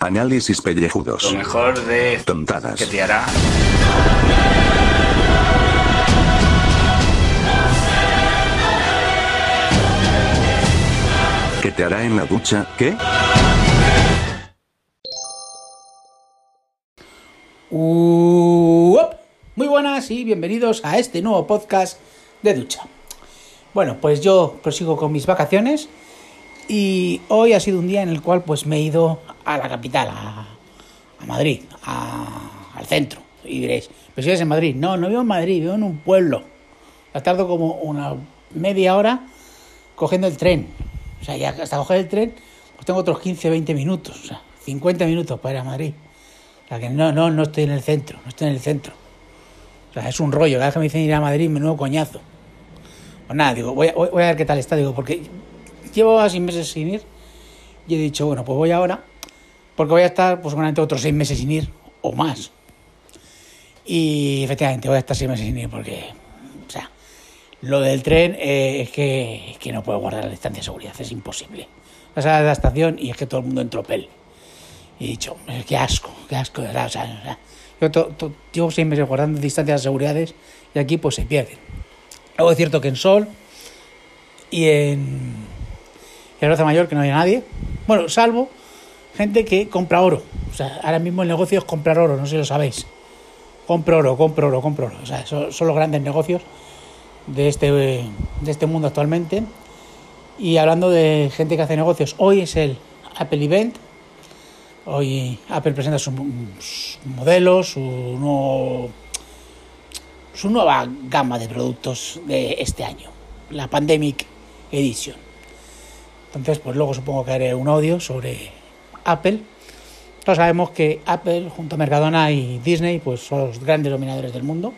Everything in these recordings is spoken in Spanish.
Análisis pellejudos. Lo mejor de Tontadas. que te hará. ¿Qué te hará en la ducha? ¿Qué? Uop. Muy buenas y bienvenidos a este nuevo podcast de ducha. Bueno, pues yo prosigo con mis vacaciones y hoy ha sido un día en el cual pues me he ido a la capital, a, Madrid, a- al centro. Y diréis, ¿pero si eres en Madrid? No, no vivo en Madrid, vivo en un pueblo. La tardo como una media hora cogiendo el tren. O sea, ya hasta coger el tren, pues tengo otros 15, 20 minutos. O sea, 50 minutos para ir a Madrid. O sea, que no, no, no estoy en el centro, no estoy en el centro. O sea, es un rollo. Cada vez que me dicen ir a Madrid, menudo coñazo. Pues nada, digo, voy a, voy a ver qué tal está. Digo, porque llevo así meses sin ir y he dicho, bueno, pues voy ahora, porque voy a estar pues seguramente otros seis meses sin ir o más. Y efectivamente voy a estar seis meses sin ir porque, o sea, lo del tren eh, es, que, que no puedo guardar la distancia de seguridad, es imposible. Vas a la estación y es que todo el mundo en tropel. Y he dicho, qué asco, qué asco, yo llevo seis meses guardando distancias de seguridades y aquí pues se pierden. Luego es cierto que en Sol y en, y en Roza Mayor que no hay nadie. Bueno, salvo gente que compra oro. O sea, ahora mismo el negocio es comprar oro, no sé si lo sabéis. Compro oro, compro oro, compro oro. O sea, son, los grandes negocios de este, de este mundo actualmente. Y hablando de gente que hace negocios, hoy es el Apple Event. Hoy Apple presenta sus modelos, su, nuevo, su nueva gama de productos de este año, la Pandemic Edition. Entonces, pues luego supongo que haré un audio sobre Apple. Todos sabemos que Apple, junto a Mercadona y Disney, pues son los grandes dominadores del mundo.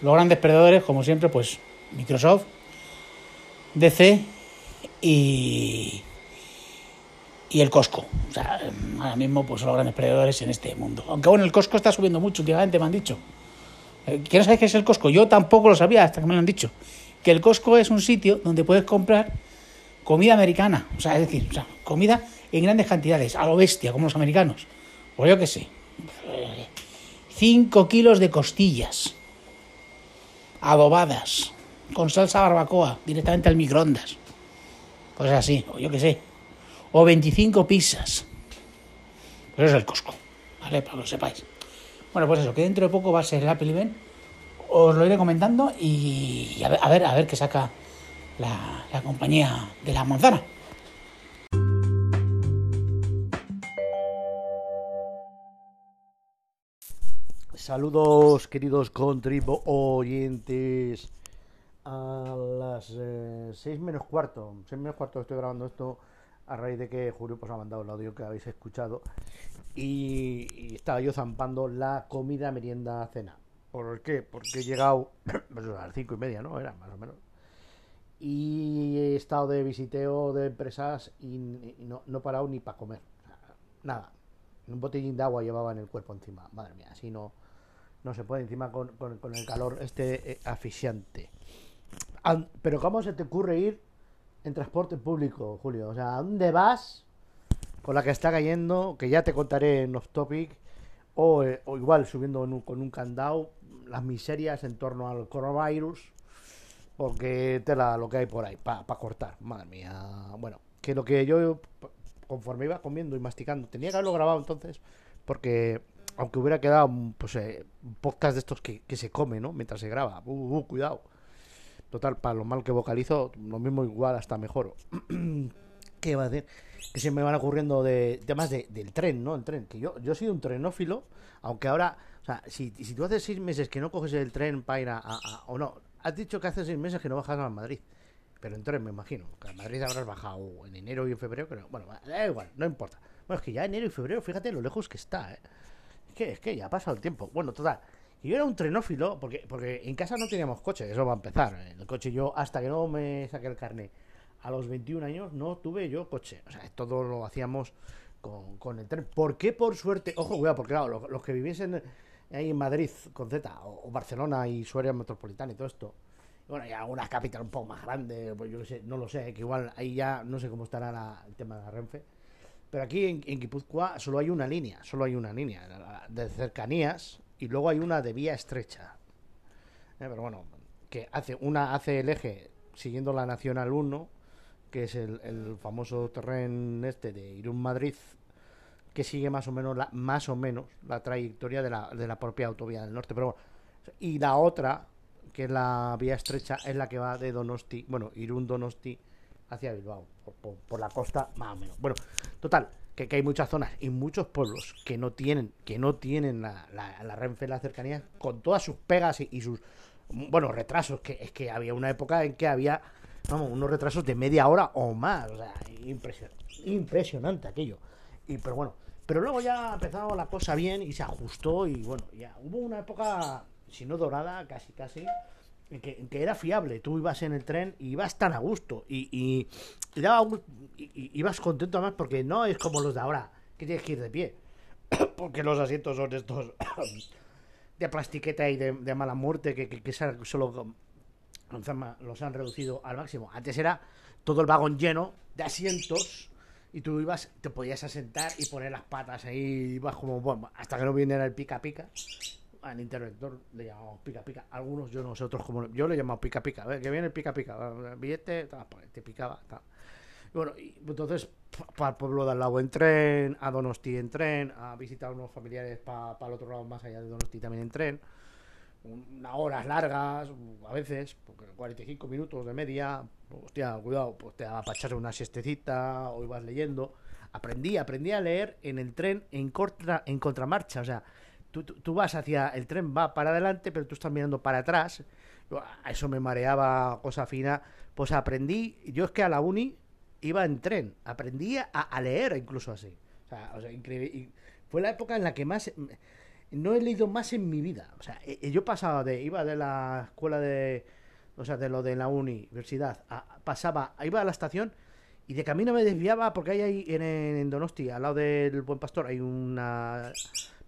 Los grandes perdedores, como siempre, pues Microsoft, DC y, y el Costco. O sea, ahora mismo pues son los grandes perdedores en este mundo. Aunque bueno, el Costco está subiendo mucho últimamente, me han dicho. Eh, ¿Quién sabe qué es el Costco? Yo tampoco lo sabía hasta que me lo han dicho. Que el Costco es un sitio donde puedes comprar comida americana. O sea, es decir, o sea, comida en grandes cantidades, a lo bestia, como los americanos. O yo qué sé. 5 kilos de costillas adobadas con salsa barbacoa directamente al microondas. Pues así, o yo qué sé. O 25 pizzas. Pues eso es el Costco, ¿vale? Para que lo sepáis. Bueno, pues eso, que dentro de poco va a ser el Apple Event. Os lo iré comentando y a ver, a ver, a ver qué saca la, compañía de la manzana. Saludos queridos contribo oyentes a las 6 menos cuarto, 6 menos cuarto estoy grabando esto a raíz de que Julio pues ha mandado el audio que habéis escuchado y, estaba yo zampando la comida, merienda, cena. ¿Por qué? Porque he llegado pues, a las 5 y media, ¿no? Era más o menos. Y he estado de visiteo de empresas y, no, no he parado ni para comer. Nada. Un botellín de agua llevaba en el cuerpo encima. Madre mía, así no, no se puede encima con, con- el calor este eh, Pero ¿cómo se te ocurre ir en transporte público, Julio? O sea, ¿a dónde vas con la que está cayendo? Que ya te contaré en off topic. O, eh, o igual subiendo con un candado las miserias en torno al coronavirus. Porque tela lo que hay por ahí para cortar. Madre mía. Bueno, que lo que yo conforme iba comiendo y masticando, tenía que haberlo grabado entonces. Porque aunque hubiera quedado pues, eh, un podcast de estos que, que se come, ¿no? Mientras se graba. Uh, uh, cuidado. Total, para lo mal que vocalizo, lo mismo igual hasta mejoro. ¿Qué iba a decir? Que se me van ocurriendo de temas de, del tren, ¿no? El tren. Que yo, yo he sido un trenófilo, aunque ahora, o sea, si, si tú haces seis meses que no coges el tren para ir a- a- o no, has dicho que hace seis meses que no bajas a Madrid. Pero en tren me imagino. Que a Madrid habrás bajado en enero y en febrero, pero bueno, da igual, no importa. Bueno, es que ya enero y febrero, fíjate lo lejos que está, ¿eh? Es que, es que ya ha pasado el tiempo. Bueno, total. Y yo era un trenófilo, porque, porque en casa no teníamos coche, eso va a empezar. El coche yo, hasta que no me saqué el carnet a los 21 años, no tuve yo coche. O sea, todo lo hacíamos con, con el tren. ¿Por qué por suerte? Ojo, cuidado, porque claro, los, los que viviesen ahí en Madrid con Z, o, Barcelona y su área metropolitana y todo esto, bueno, y alguna capital un poco más grande, pues yo qué sé, no lo sé, que igual ahí ya no sé cómo estará el tema de la Renfe. Pero aquí en, en solo hay una línea, solo hay una línea de cercanías y luego hay una de vía estrecha. Eh, Pero bueno, que hace una hace el eje siguiendo la Nacional 1, que es el, el famoso terreno este de Irún Madrid, que sigue más o menos la, más o menos la trayectoria de la, de la propia autovía del norte. Pero bueno, y la otra, que es la vía estrecha, es la que va de Donosti, bueno, Irún Donosti hacia Bilbao, por, la costa más o menos. Bueno, total, que, que hay muchas zonas y muchos pueblos que no tienen, que no tienen la, la, la Renfe en la cercanía, con todas sus pegas y, y sus bueno, retrasos, que es que había una época en que había vamos, unos retrasos de media hora o más, o sea, impresionante, impresionante aquello. Y pero bueno, pero luego ya empezó la cosa bien y se ajustó y bueno, ya hubo una época, si no dorada, casi casi, en que, en que era fiable. Tú ibas en el tren y ibas tan a gusto y, y, daba gu- y- ibas contento además porque no es como los de ahora, que tienes que ir de pie. porque los asientos son estos de plastiqueta y de, mala muerte que, que, que solo los han reducido al máximo. Antes era todo el vagón lleno de asientos y tú ibas, te podías asentar y poner las patas ahí, ibas como, bueno, hasta que no viniera el pica pica. Al interventor le llamamos pica pica. Algunos, yo nosotros como yo le llamamos pica pica. Que viene el pica pica. Billete, pues, te picaba. ta. Y bueno, y entonces para el pueblo de al lado en tren, a Donosti en tren, a visitar a unos familiares para el otro lado más allá de Donosti también en tren unas horas largas, a veces, porque 45 minutos de media, hostia, cuidado, pues te echarse una siestecita o ibas leyendo. Aprendí, aprendí a leer en el tren en, contra, en contramarcha, o sea, tú, tú, vas hacia, el tren va para adelante, pero tú estás mirando para atrás. Eso me mareaba, cosa fina. Pues aprendí, yo es que a la uni iba en tren, aprendí a, leer incluso así. O sea, o sea, increíble. Fue la época en la que más no he leído más en mi vida. O sea, eh, yo pasaba de, iba de la escuela de, o sea, de lo de la universidad, a- pasaba, iba a la estación y de camino me desviaba porque hay ahí en, en Donosti, al lado del Buen Pastor, hay una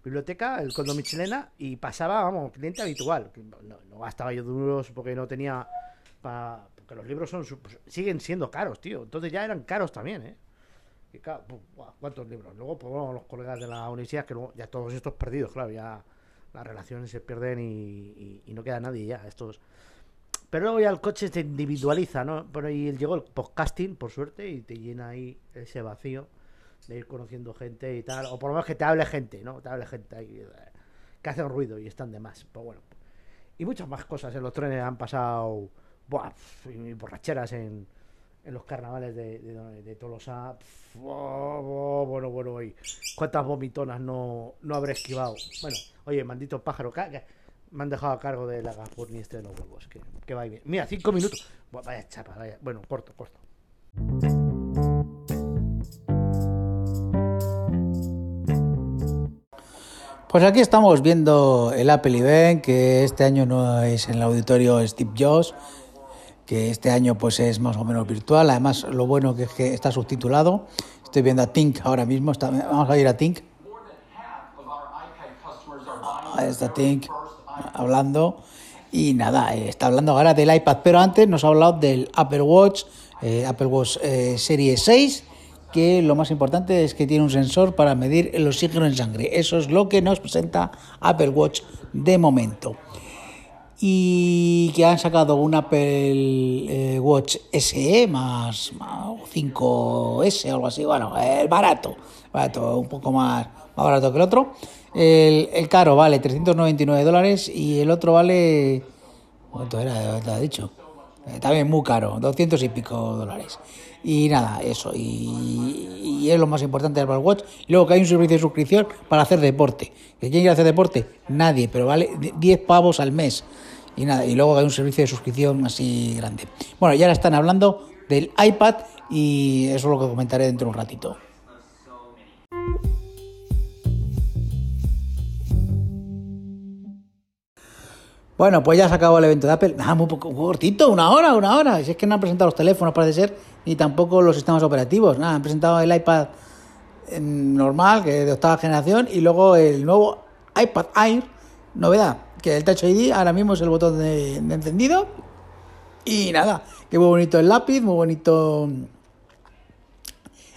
biblioteca, el Condo Michelena, y pasaba, vamos, cliente habitual. No, no gastaba yo duros porque no tenía, pa- porque los libros son, su- siguen siendo caros, tío. Entonces ya eran caros también, ¿eh? Y claro, ¿cuántos libros? Luego, pues los colegas de la universidad, que luego ya todos estos perdidos, claro, ya las relaciones se pierden y, no queda nadie ya. Estos. Pero luego ya el coche se individualiza, ¿no? Pero ahí llegó el podcasting, por suerte, y te llena ahí ese vacío de ir conociendo gente y tal. O por lo menos que te hable gente, ¿no? Te hable gente ahí eh, que hacen ruido y están de más. Pues bueno. Y muchas más cosas en los trenes han pasado. Buah, y borracheras en, en los carnavales de, de, Tolosa. Pf, oh, oh, bueno, bueno, oye, cuántas vomitonas no, no habré esquivado. Bueno, oye, maldito pájaro, ca- que me han dejado a cargo de la Gazpurni este de los huevos, que, que va bien. Mira, cinco minutos. Vaya chapa, vaya. Bueno, corto, corto. Pues aquí estamos viendo el Apple Event, que este año no es en el auditorio Steve Jobs, que este año pues es más o menos virtual. Además, lo bueno que es que está subtitulado. Estoy viendo a Tink ahora mismo. está- vamos a ir a Tink. Ahí está Tink hablando. Y nada, eh, está hablando ahora del iPad, pero antes nos ha hablado del Apple Watch, eh, Apple Watch eh, Serie 6, que lo más importante es que tiene un sensor para medir el oxígeno en sangre. Eso es lo que nos presenta Apple Watch de momento. Y que han sacado un Apple eh, Watch SE más, más 5S o algo así. Bueno, el barato, barato, un poco más, más barato que el otro. El, el caro vale 399 dólares y el otro vale. ¿Cuánto era? Te he dicho. Eh, también muy caro, 200 y pico dólares. Y nada, eso. Y, y es lo más importante del Apple Watch. Y luego que hay un servicio de suscripción para hacer deporte. ¿Que quién quiere hacer deporte? Nadie, pero vale 10 pavos al mes. Y nada, y luego hay un servicio de suscripción así grande. Bueno, ya ahora están hablando del iPad y eso es lo que comentaré dentro de un ratito. Bueno, pues ya se acabó el evento de Apple. Ah, muy, poco, cortito, una hora, una hora. Si es que no han presentado los teléfonos, parece ser, ni tampoco los sistemas operativos. Nada, han presentado el iPad eh, normal, que es de octava generación, y luego el nuevo iPad Air, novedad, que el Touch ID ahora mismo es el botón de, de encendido. Y nada, que muy bonito el lápiz, muy bonito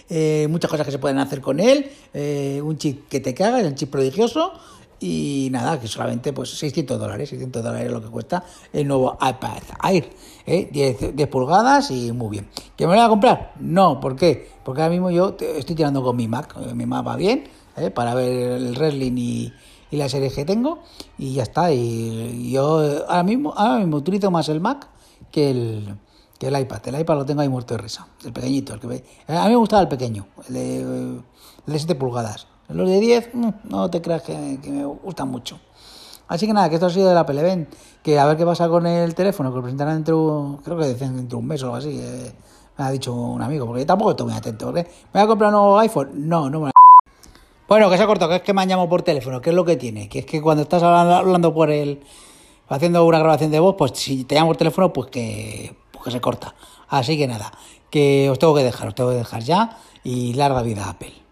eh, muchas cosas que se pueden hacer con él, eh, un chip que te caga, es un chip prodigioso y nada, que solamente pues 600 dólares, 600 dólares es lo que cuesta el nuevo iPad Air, ¿eh? 10, 10 pulgadas y muy bien. ¿Que me lo voy a comprar? No, ¿por qué? Porque ahora mismo yo estoy tirando con mi Mac, eh, mi Mac va bien, ¿eh? para ver el wrestling y, y la serie que tengo y ya está. Y yo eh, ahora mismo, ahora mismo utilizo más el Mac que el, que el iPad. El iPad lo tengo ahí muerto de risa, el pequeñito. El que A mí me gustaba el pequeño, el de, el de 7 pulgadas. Los de 10, mm, no te creas que, me gustan mucho. Así que nada, que esto ha sido de la Peleven. Que a ver qué pasa con el teléfono, que lo presentarán dentro, creo que dentro de un mes o algo así. eh, me ha dicho un amigo, porque yo tampoco estoy muy atento. ¿porque ¿Me voy a comprar un nuevo iPhone? No, no me bueno, que se ha cortado, que es que me han llamado por teléfono, ¿qué es lo que tiene? Que es que cuando estás hablando, hablando por el. haciendo una grabación de voz, pues si te llamo por teléfono, pues que, pues que se corta. Así que nada, que os tengo que dejar, os tengo que dejar ya y larga vida Apple.